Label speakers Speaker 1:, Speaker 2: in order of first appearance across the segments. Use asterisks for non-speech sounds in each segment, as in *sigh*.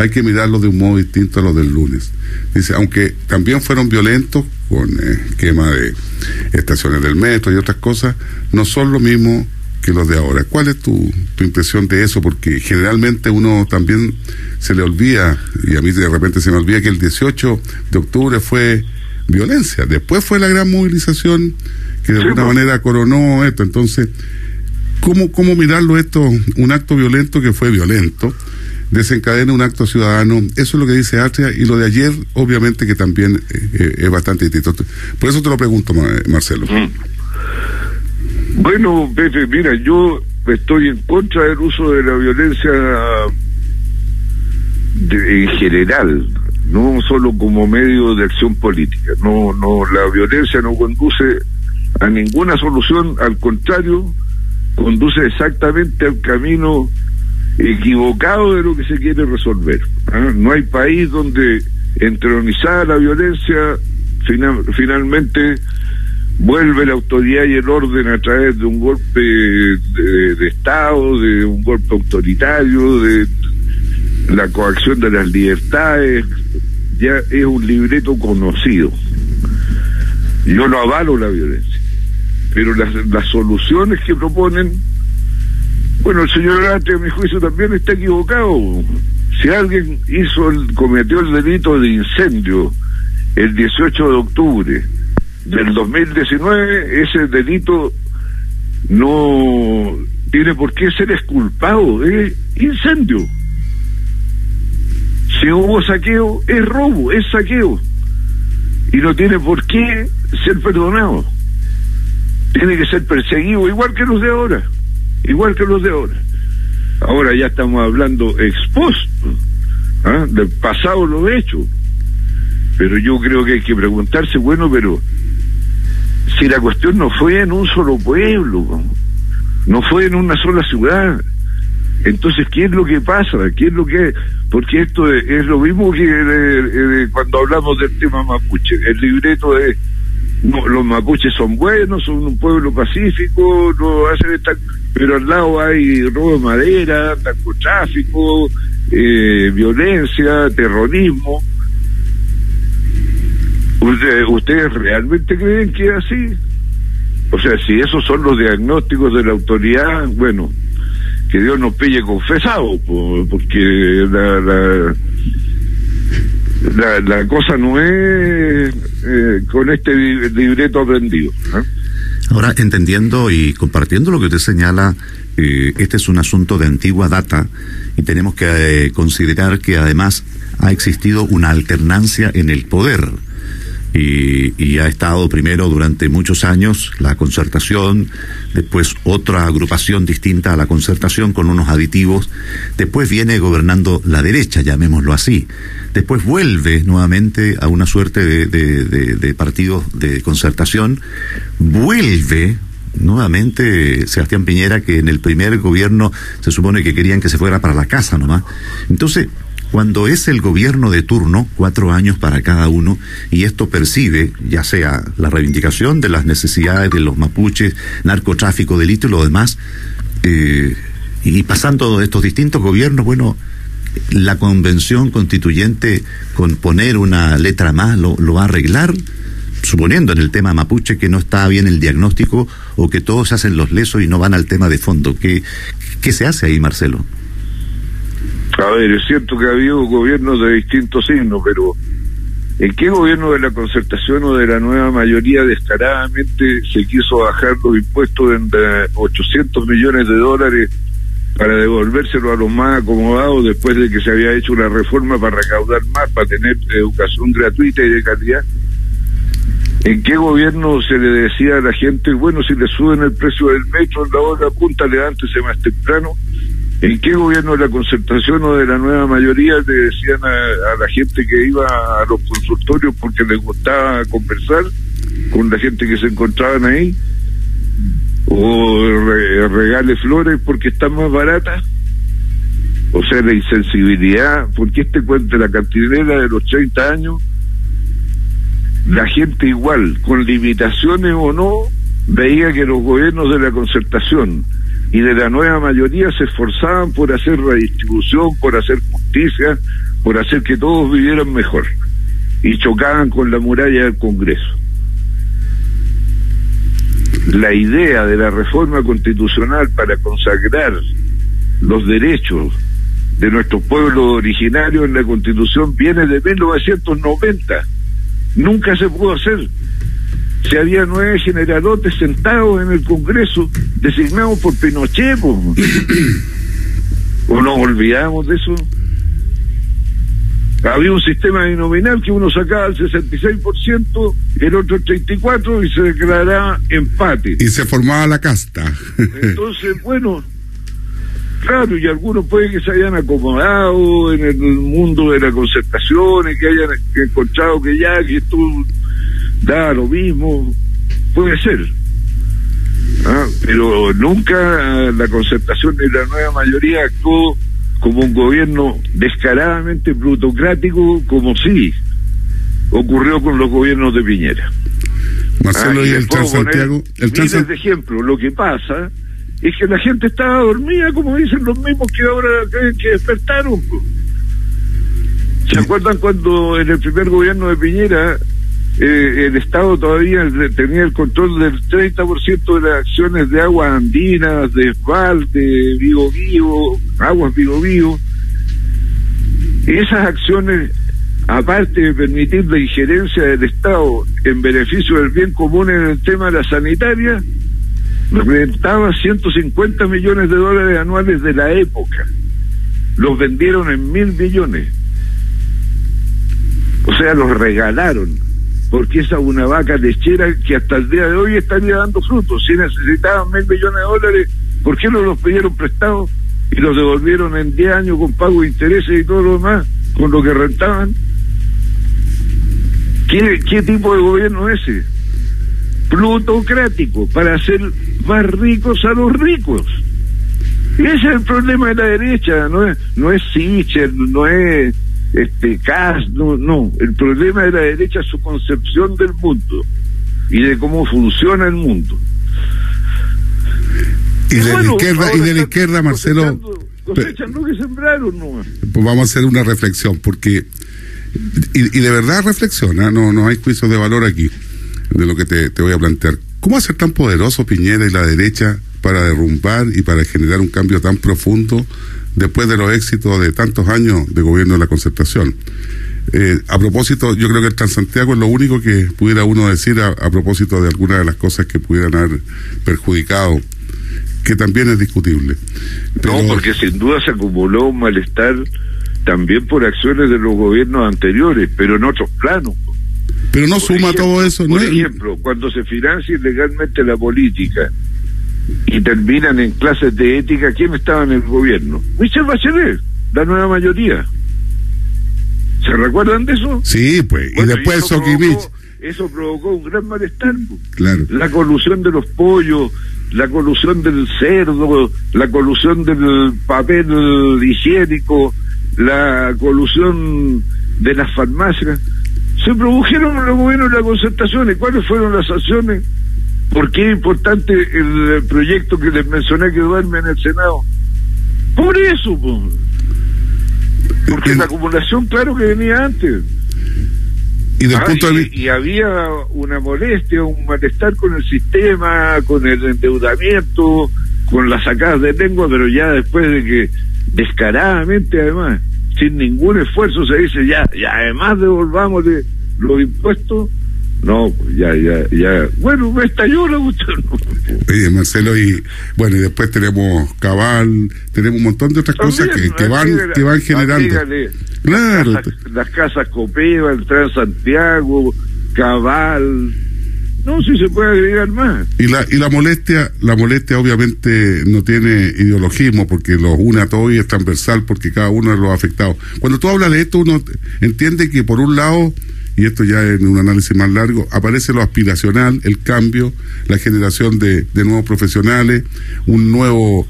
Speaker 1: hay que mirarlo de un modo distinto a lo del lunes. Dice, aunque también fueron violentos con eh, quema de estaciones del metro y otras cosas, no son lo mismo que los de ahora. ¿Cuál es tu, tu impresión de eso? Porque generalmente uno también se le olvida, y a mí de repente se me olvida que el 18 de octubre fue violencia, después fue la gran movilización que de alguna
Speaker 2: pues.
Speaker 1: manera coronó esto. Entonces, ¿cómo, ¿cómo mirarlo esto? Un acto violento que fue violento, desencadena un acto ciudadano, eso es lo que dice Atria, y lo de ayer, obviamente que también eh, eh, es bastante distinto. Por eso te lo pregunto, Ma- Marcelo.
Speaker 2: Bueno, Pepe, mira, yo estoy en contra del uso de la violencia de- en general, no solo como medio de acción política. No, no, la violencia no conduce a ninguna solución, al contrario, conduce exactamente al camino equivocado de lo que se quiere resolver. ¿ah? No hay país donde entronizada la violencia fina- finalmente vuelve la autoridad y el orden a través de un golpe de, de Estado, de un golpe autoritario, de la coacción de las libertades, ya es un libreto conocido. Yo no avalo la violencia, pero las, las soluciones que proponen, bueno, el señor Arte, a mi juicio, también está equivocado. Si alguien hizo el, cometió el delito de incendio el 18 de octubre del 2019, ese delito no tiene por qué ser exculpado, es incendio. Si hubo saqueo, es robo, es saqueo. Y no tiene por qué ser perdonado. Tiene que ser perseguido igual que los de ahora. Igual que los de ahora. Ahora ya estamos hablando expuesto ¿ah? del pasado lo hecho. Pero yo creo que hay que preguntarse, bueno, pero si la cuestión no fue en un solo pueblo, no fue en una sola ciudad, entonces, ¿qué es lo que pasa? ¿Qué es lo que Porque esto es, lo mismo que eh, cuando hablamos del tema mapuche. El libreto es, no, los mapuches son buenos, son un pueblo pacífico, no hacen esta, pero al lado hay robo de madera, narcotráfico, eh, violencia, terrorismo. ¿Ustedes, ¿Ustedes realmente creen que es así? O sea, si esos son los diagnósticos de la autoridad, bueno, que Dios nos pille confesado, po, porque la, la, la, la cosa no es eh, con este li- libreto aprendido. ¿ah?
Speaker 3: Ahora, entendiendo y compartiendo lo que usted señala, eh, este es un asunto de antigua data y tenemos que eh, considerar que además ha existido una alternancia en el poder. Y, y ha estado primero durante muchos años la concertación, después otra agrupación distinta a la concertación con unos aditivos, después viene gobernando la derecha, llamémoslo así, después vuelve nuevamente a una suerte de, de, partidos de concertación, vuelve nuevamente Sebastián Piñera que en el primer gobierno se supone que querían que se fuera para la casa nomás. Entonces, cuando es el gobierno de turno, cuatro años para cada uno, y esto percibe, ya sea la reivindicación de las necesidades de los mapuches, narcotráfico, delito y lo demás, eh, y pasando estos distintos gobiernos, bueno, la convención constituyente con poner una letra más lo, lo va a arreglar, suponiendo en el tema mapuche que no está bien el diagnóstico o que todos hacen los lesos y no van al tema de fondo. ¿Qué, qué se hace ahí, Marcelo?
Speaker 2: A ver, es cierto que ha habido gobiernos de distintos signos, pero ¿en qué gobierno de la concertación o de la nueva mayoría descaradamente se quiso bajar los impuestos en de 800 millones de dólares para devolvérselo a los más acomodados después de que se había hecho una reforma para recaudar más, para tener educación gratuita y de calidad? ¿En qué gobierno se le decía a la gente, bueno, si le suben el precio del metro en la hora punta, levántese más temprano? ¿En qué gobierno de la concertación o de la nueva mayoría le decían a, a la gente que iba a los consultorios porque les gustaba conversar con la gente que se encontraban ahí? ¿O re- regale flores porque están más baratas? O sea, la insensibilidad, porque este cuento de la cantinera de los 30 años, la gente igual, con limitaciones o no, veía que los gobiernos de la concertación y de la nueva mayoría se esforzaban por hacer redistribución, por hacer justicia, por hacer que todos vivieran mejor y chocaban con la muralla del Congreso. La idea de la reforma constitucional para consagrar los derechos de nuestros pueblos originarios en la Constitución viene de 1990. Nunca se pudo hacer. Se había nueve generalotes sentados en el Congreso, designados por Pinochet. ¿O nos olvidamos de eso? Había un sistema binominal que uno sacaba el 66%, el otro el 34% y se declaraba empate.
Speaker 1: Y se formaba la casta.
Speaker 2: Entonces, bueno, Claro, y algunos pueden que se hayan acomodado en el mundo de la concertación y que hayan encontrado que ya, que esto da lo mismo, puede ser. ¿Ah? Pero nunca la concertación de la nueva mayoría actuó como un gobierno descaradamente plutocrático, como sí ocurrió con los gobiernos de Piñera.
Speaker 1: Marcelo, ah, y, el Transantiago.
Speaker 2: El de ejemplo, lo que pasa es que la gente estaba dormida, como dicen los mismos que ahora creen que despertaron. ¿Se acuerdan cuando en el primer gobierno de Piñera eh, el Estado todavía tenía el control del 30% de las acciones de aguas andinas, de esval, de Vigo aguas Vigo Vigo? Esas acciones, aparte de permitir la injerencia del Estado en beneficio del bien común en el tema de la sanitaria, representaba 150 millones de dólares anuales de la época. Los vendieron en mil millones. O sea, los regalaron. Porque esa es una vaca lechera que hasta el día de hoy estaría dando frutos. Si necesitaban mil millones de dólares, ¿por qué no los pidieron prestados y los devolvieron en 10 años con pago de intereses y todo lo demás, con lo que rentaban? ¿Qué, tipo de gobierno es ese? plutocrático para hacer más ricos a los ricos. Ese es el problema de la derecha, no es, no es Sicher, no es este Kass, no, no, el problema de la derecha es su concepción del mundo y de cómo funciona el mundo.
Speaker 1: Y, de la izquierda, y de la izquierda, Marcelo.
Speaker 2: Cosechan lo que sembraron, no.
Speaker 1: Pues vamos a hacer una reflexión, porque. Y, y de verdad reflexiona, no, no hay juicio de valor aquí de lo que te, voy a plantear. ¿Cómo hacer tan poderoso Piñera y la derecha para derrumbar y para generar un cambio tan profundo después de los éxitos de tantos años de gobierno de la concertación? Eh, a propósito, yo creo que el Transantiago es lo único que pudiera uno decir a, propósito de algunas de las cosas que pudieran haber perjudicado, que también es discutible.
Speaker 2: No, porque sin duda se acumuló un malestar también por acciones de los gobiernos anteriores, pero en otros planos.
Speaker 1: Pero no suma todo eso,
Speaker 2: ¿no? Por ejemplo, cuando se financia ilegalmente la política y terminan en clases de ética, ¿quién estaba en el gobierno? Michel Bachelet, la nueva mayoría. ¿Se recuerdan de eso?
Speaker 1: Sí, pues. y después eso
Speaker 2: provocó, eso provocó un gran malestar. Pues.
Speaker 1: Claro.
Speaker 2: La colusión de los pollos, la colusión del cerdo, la colusión del papel higiénico, la colusión de las farmacias se produjeron los gobiernos de la concertación. ¿Y cuáles fueron las acciones? ¿Por qué es importante el, proyecto que les mencioné que duerme en el Senado? Por eso, porque la acumulación, claro que venía antes.
Speaker 1: Y, ah,
Speaker 2: y, había una molestia, un malestar con el sistema, con el endeudamiento, con las sacadas de lengua, pero ya después de que descaradamente, además, sin ningún esfuerzo se dice ya, y además devolvamos los impuestos, no, ya, ya, ya. Bueno, me estalló la.
Speaker 1: Oye, Marcelo, y bueno, y después tenemos Cabal, tenemos un montón de otras cosas que, que van que van generando.
Speaker 2: claro. Las, casas Copeva, el Transantiago, Cabal, no, si se puede agregar más.
Speaker 1: Y la, y la molestia, la molestia obviamente no tiene ideologismo porque los une a todos y es transversal porque cada uno de los afectados. Cuando tú hablas de esto, uno entiende que por un lado, y esto ya en un análisis más largo, aparece lo aspiracional, el cambio, la generación de, de nuevos profesionales, un nuevo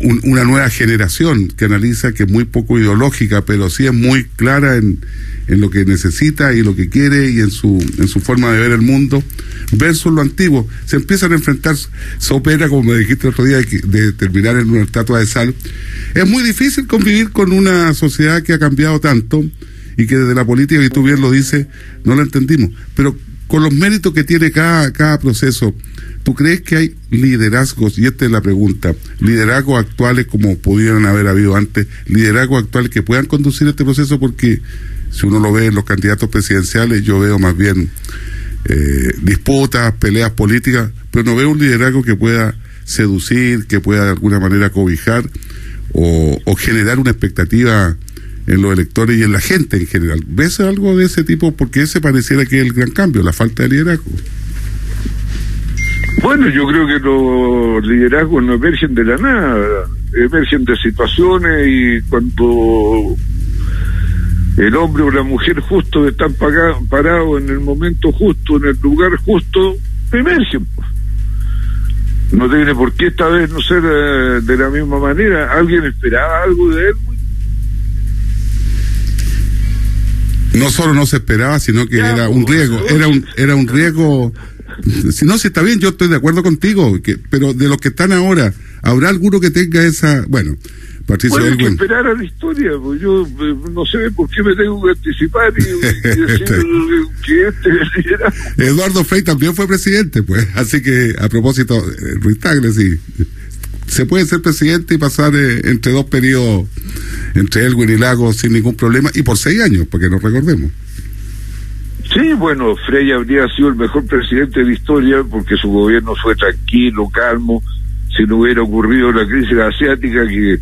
Speaker 1: una nueva generación que analiza que es muy poco ideológica, pero sí es muy clara en, en lo que necesita y lo que quiere y en su, en su forma de ver el mundo, versus lo antiguo. Se empiezan a enfrentar, se opera, como me dijiste el otro día, de, terminar en una estatua de sal. Es muy difícil convivir con una sociedad que ha cambiado tanto y que desde la política, y tú bien lo dices, no la entendimos. Pero con los méritos que tiene cada, cada proceso, ¿tú crees que hay liderazgos, y esta es la pregunta, liderazgos actuales como pudieran haber habido antes, liderazgos actuales que puedan conducir este proceso? Porque si uno lo ve en los candidatos presidenciales, yo veo más bien eh, disputas, peleas políticas, pero no veo un liderazgo que pueda seducir, que pueda de alguna manera cobijar o, o generar una expectativa en los electores y en la gente en general. ¿Ves algo de ese tipo? Porque ese pareciera que es el gran cambio, la falta de liderazgo.
Speaker 2: Bueno, yo creo que los liderazgos no emergen de la nada, emergen de situaciones y cuando el hombre o la mujer justo están parados en el momento justo, en el lugar justo, emergen. No tiene por qué esta vez no ser eh, de la misma manera. ¿Alguien esperaba algo de él?
Speaker 1: No solo no se esperaba, sino que era un pues, riesgo, era un, era un riesgo. Si no, si está bien, yo estoy de acuerdo contigo, que, pero de los que están ahora, ¿habrá alguno que tenga esa, bueno,
Speaker 2: Patricio bueno, hay que esperar a la historia, pues yo eh, no sé por qué me tengo que anticipar y, *laughs* decir que este
Speaker 1: Eduardo Frey también fue presidente, pues, así que a propósito, eh, Ruiz Tagle, sí, se puede ser presidente y pasar eh, entre dos periodos entre Elwin y Lago sin ningún problema y por seis años, porque nos recordemos.
Speaker 2: Sí, bueno, Frey habría sido el mejor presidente de la historia porque su gobierno fue tranquilo, calmo, si no hubiera ocurrido la crisis asiática que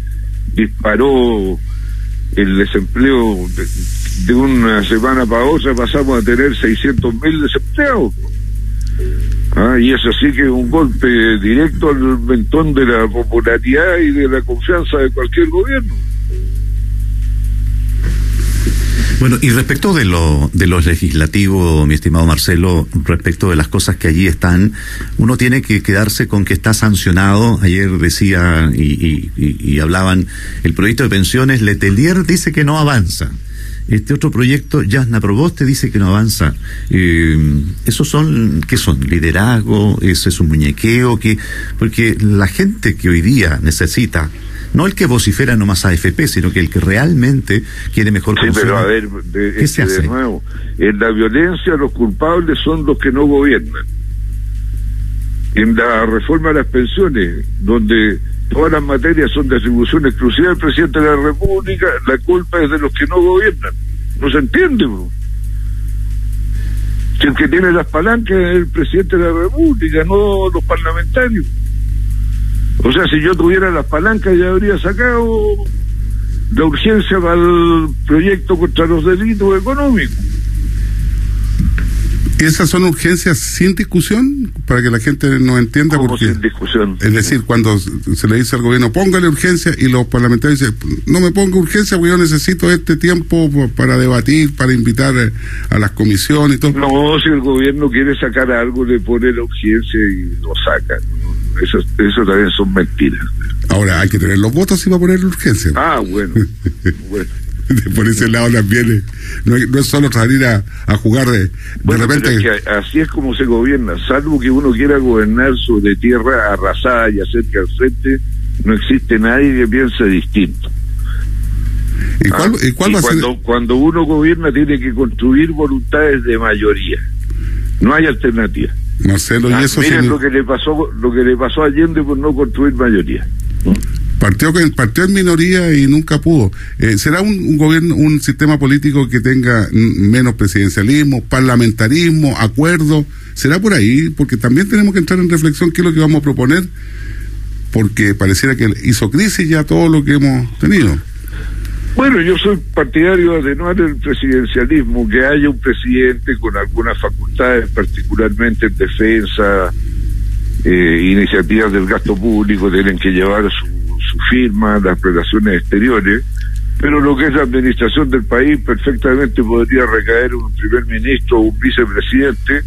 Speaker 2: disparó el desempleo de, una semana para otra, pasamos a tener 600 mil desempleados. Ah, y eso sí que es un golpe directo al mentón de la popularidad y de la confianza de cualquier gobierno.
Speaker 3: Bueno, y respecto de lo de los legislativos, mi estimado Marcelo, respecto de las cosas que allí están, uno tiene que quedarse con que está sancionado. Ayer decía y, y, hablaban el proyecto de pensiones, Letelier dice que no avanza. Este otro proyecto, Jasna Proboste, dice que no avanza. Eh, ¿Esos son, qué son? ¿Liderazgo? ¿Eso es un muñequeo? que Porque la gente que hoy día necesita no el que vocifera nomás AFP, sino que el que realmente quiere mejor
Speaker 2: Sí, pero a ver, de, se hace? de nuevo, en la violencia los culpables son los que no gobiernan. En la reforma de las pensiones, donde todas las materias son de atribución exclusiva del presidente de la República, la culpa es de los que no gobiernan. No se entiende, bro. Si el que tiene las palancas es el presidente de la República, no los parlamentarios. O sea, si yo tuviera las palancas ya habría sacado la urgencia para el proyecto contra los delitos económicos.
Speaker 1: ¿Esas son urgencias sin discusión? Para que la gente no entienda.
Speaker 2: ¿Cómo sin discusión?
Speaker 1: Es decir, cuando se le dice al gobierno, póngale urgencia, y los parlamentarios dicen, no me ponga urgencia, porque yo necesito este tiempo para debatir, para invitar a las comisiones y todo.
Speaker 2: No, si el gobierno quiere sacar algo, le pone la urgencia y lo saca. Eso, eso también son mentiras.
Speaker 1: Ahora, hay que tener los votos y va a poner urgencia.
Speaker 2: Ah, bueno. *laughs* bueno.
Speaker 1: por ese lado también no, no, es solo salir a, jugar de, repente
Speaker 2: así es como se gobierna salvo que uno quiera gobernar sobre tierra arrasada y hacer que al frente no existe nadie que piense distinto
Speaker 1: ¿Y cuál, ¿y cuál va
Speaker 2: cuando,
Speaker 1: a ser?
Speaker 2: cuando uno gobierna tiene que construir voluntades de mayoría no hay alternativa
Speaker 1: Marcelo, y ah, eso
Speaker 2: miren lo que le pasó lo que le pasó a Allende por no construir mayoría
Speaker 1: Partió, partió en minoría y nunca pudo. Eh, ¿Será un, gobierno, un sistema político que tenga menos presidencialismo, parlamentarismo, acuerdo? ¿Será por ahí? Porque también tenemos que entrar en reflexión qué es lo que vamos a proponer, porque pareciera que hizo crisis ya todo lo que hemos tenido.
Speaker 2: Bueno, yo soy partidario de atenuar el presidencialismo, que haya un presidente con algunas facultades, particularmente en defensa, eh, iniciativas del gasto público, tienen que llevar su su firma, las relaciones exteriores, pero lo que es la administración del país perfectamente podría recaer un primer ministro o un vicepresidente,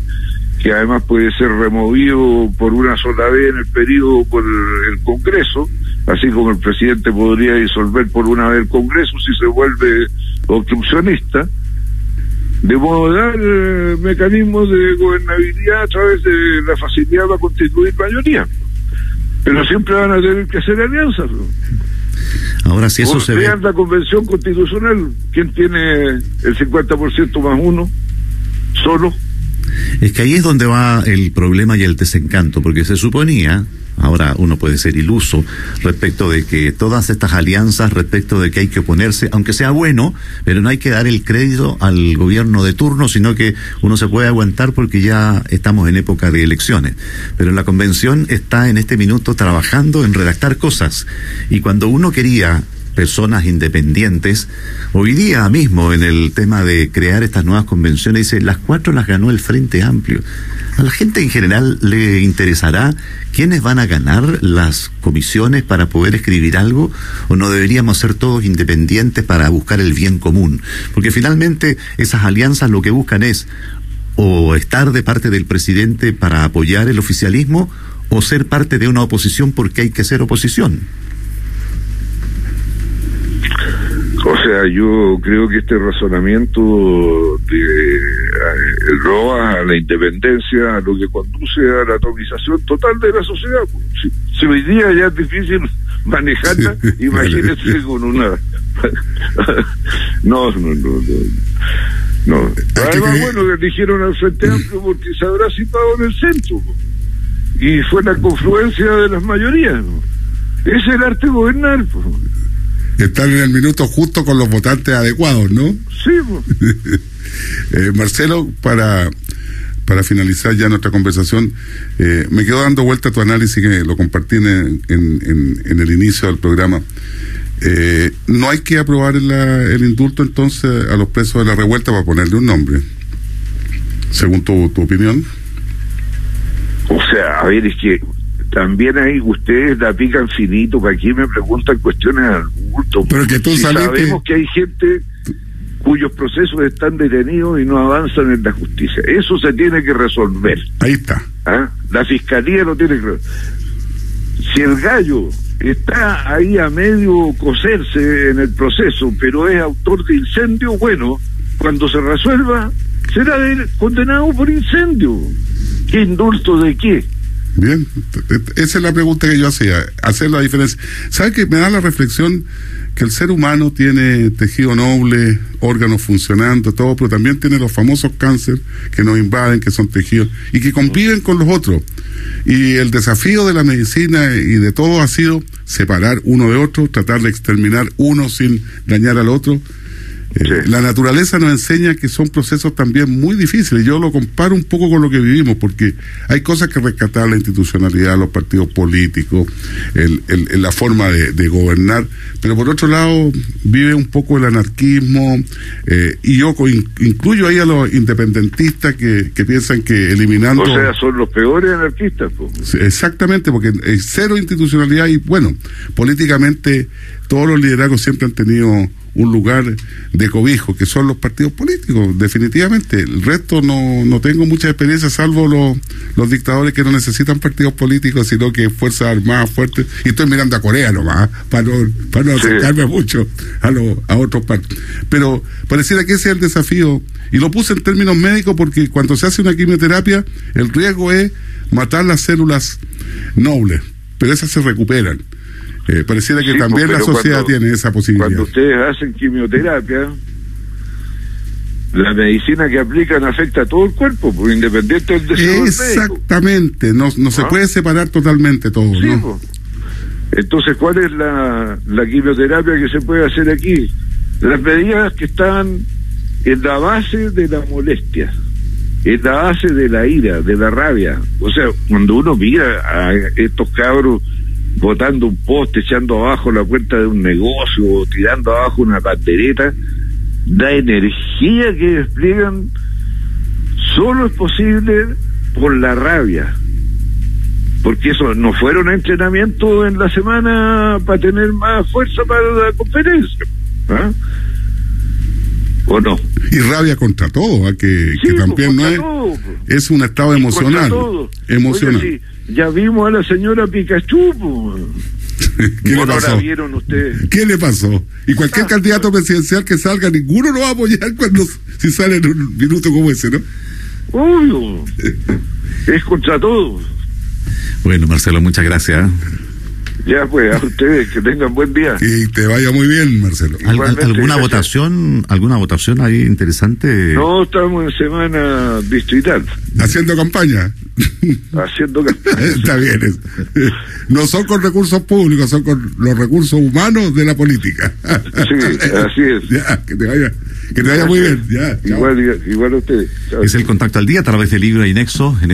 Speaker 2: que además puede ser removido por una sola vez en el periodo por el Congreso, así como el presidente podría disolver por una vez el Congreso si se vuelve obstruccionista, de moderar eh, mecanismos de gobernabilidad a través de la facilidad para constituir mayoría. Pero siempre van a tener que hacer alianzas.
Speaker 3: Ahora, si eso se ve.
Speaker 2: la convención constitucional, ¿quién tiene el 50% más uno? Solo.
Speaker 3: Es que ahí es donde va el problema y el desencanto, porque se suponía Ahora uno puede ser iluso respecto de que todas estas alianzas, respecto de que hay que oponerse, aunque sea bueno, pero no hay que dar el crédito al gobierno de turno, sino que uno se puede aguantar porque ya estamos en época de elecciones. Pero la convención está en este minuto trabajando en redactar cosas. Y cuando uno quería personas independientes, hoy día mismo en el tema de crear estas nuevas convenciones, dice, las cuatro las ganó el Frente Amplio. ¿A la gente en general le interesará quiénes van a ganar las comisiones para poder escribir algo o no deberíamos ser todos independientes para buscar el bien común? Porque finalmente esas alianzas lo que buscan es o estar de parte del presidente para apoyar el oficialismo o ser parte de una oposición porque hay que ser oposición.
Speaker 2: Sea, yo creo que este razonamiento de eh, roba a la independencia, a lo que conduce a la atomización total de la sociedad. Si, hoy día ya es difícil manejarla, *laughs* imagínense con una... *laughs* no, no, no, no. Además, bueno, eligieron al Frente Amplio porque se habrá situado en el centro. Y fue la confluencia de las mayorías. Ese es el arte gobernar. Pues
Speaker 1: están en el minuto justo con los votantes adecuados, ¿no?
Speaker 2: Sí. *laughs*
Speaker 1: eh, Marcelo, para, para finalizar ya nuestra conversación, eh, me quedo dando vuelta a tu análisis que lo compartí en, en, en, el inicio del programa. Eh, no hay que aprobar el indulto entonces a los presos de la revuelta para ponerle un nombre, según tu, tu opinión.
Speaker 2: O sea, a ver, es que también ahí ustedes la pican finito, que aquí me preguntan cuestiones al bulto.
Speaker 1: Pero que tú
Speaker 2: Sabemos que hay gente cuyos procesos están detenidos y no avanzan en la justicia. Eso se tiene que resolver.
Speaker 1: Ahí está.
Speaker 2: ¿Ah? La fiscalía lo tiene que resolver. Si el gallo está ahí a medio coserse en el proceso, pero es autor de incendio, bueno, cuando se resuelva, será condenado por incendio. ¿Qué indulto de qué?
Speaker 1: Bien, esa es la pregunta que yo hacía, hacer la diferencia. ¿Sabe que me da la reflexión que el ser humano tiene tejido noble, órganos funcionando, todo, pero también tiene los famosos cánceres que nos invaden, que son tejidos y que conviven con los otros? Y el desafío de la medicina y de todo ha sido separar uno de otro, tratar de exterminar uno sin dañar al otro eh, la naturaleza nos enseña que son procesos también muy difíciles. Yo lo comparo un poco con lo que vivimos, porque hay cosas que rescatar, la institucionalidad, los partidos políticos, el, la forma de, gobernar, pero por otro lado vive un poco el anarquismo, eh, y yo incluyo ahí a los independentistas que, piensan que eliminando... O
Speaker 2: sea, son los peores anarquistas.
Speaker 1: Exactamente, porque hay cero institucionalidad y bueno, políticamente todos los liderazgos siempre han tenido un lugar de cobijo, que son los partidos políticos, definitivamente. El resto no, no tengo mucha experiencia, salvo los, los dictadores que no necesitan partidos políticos, sino que fuerzas armadas fuertes. Y estoy mirando a Corea nomás, para no, para no acercarme mucho a, lo, a otros partidos. Pero pareciera que ese es el desafío. Y lo puse en términos médicos porque cuando se hace una quimioterapia, el riesgo es matar las células nobles, pero esas se recuperan. Eh, pareciera que también pues, la sociedad tiene esa posibilidad.
Speaker 2: Cuando ustedes hacen quimioterapia, la medicina que aplican afecta a todo el cuerpo, por independiente del
Speaker 1: deseo Exactamente, no, no se ¿Ah? puede separar totalmente todo. ¿no?
Speaker 2: Entonces, ¿cuál es la, la quimioterapia que se puede hacer aquí? Las medidas que están en la base de la molestia, en la base de la ira, de la rabia. O sea, cuando uno mira a estos cabros botando un poste, echando abajo la puerta de un negocio, tirando abajo una pandereta, la energía que despliegan solo es posible por la rabia. Porque eso no fueron entrenamientos en la semana para tener más fuerza para la conferencia. ¿ah? ¿O no?
Speaker 1: Y rabia contra todo, ¿ah? que, que, también no es, es un estado emocional. Emocional
Speaker 2: ya vimos a la señora Pikachu. *laughs*
Speaker 1: ¿Qué le
Speaker 2: ¿No la
Speaker 1: pasó?
Speaker 2: vieron ustedes?
Speaker 1: ¿Qué le pasó? Y cualquier
Speaker 2: Ah,
Speaker 1: candidato presidencial que salga, ninguno lo va a apoyar cuando si sale en un minuto como ese, ¿no?
Speaker 2: Obvio. *laughs* es contra todos.
Speaker 3: Bueno, Marcelo, muchas gracias.
Speaker 2: Ya pues, a ustedes que tengan buen día.
Speaker 1: Y te vaya muy bien, Marcelo.
Speaker 3: ¿Al- al-
Speaker 2: Igualmente,
Speaker 3: ¿Alguna
Speaker 2: gracias.
Speaker 3: votación, alguna votación ahí interesante?
Speaker 2: No estamos en semana distrital,
Speaker 1: Haciendo campaña.
Speaker 2: haciendo campaña. *laughs*
Speaker 1: Está bien. es- No son con recursos públicos, son con los recursos humanos de la política.
Speaker 2: Sí, *laughs* así es.
Speaker 1: Ya, que te vaya, que te vaya muy bien. Ya.
Speaker 2: Igual, igual a ustedes. Chao.
Speaker 3: Es el contacto al día a través de Libra y Nexo. en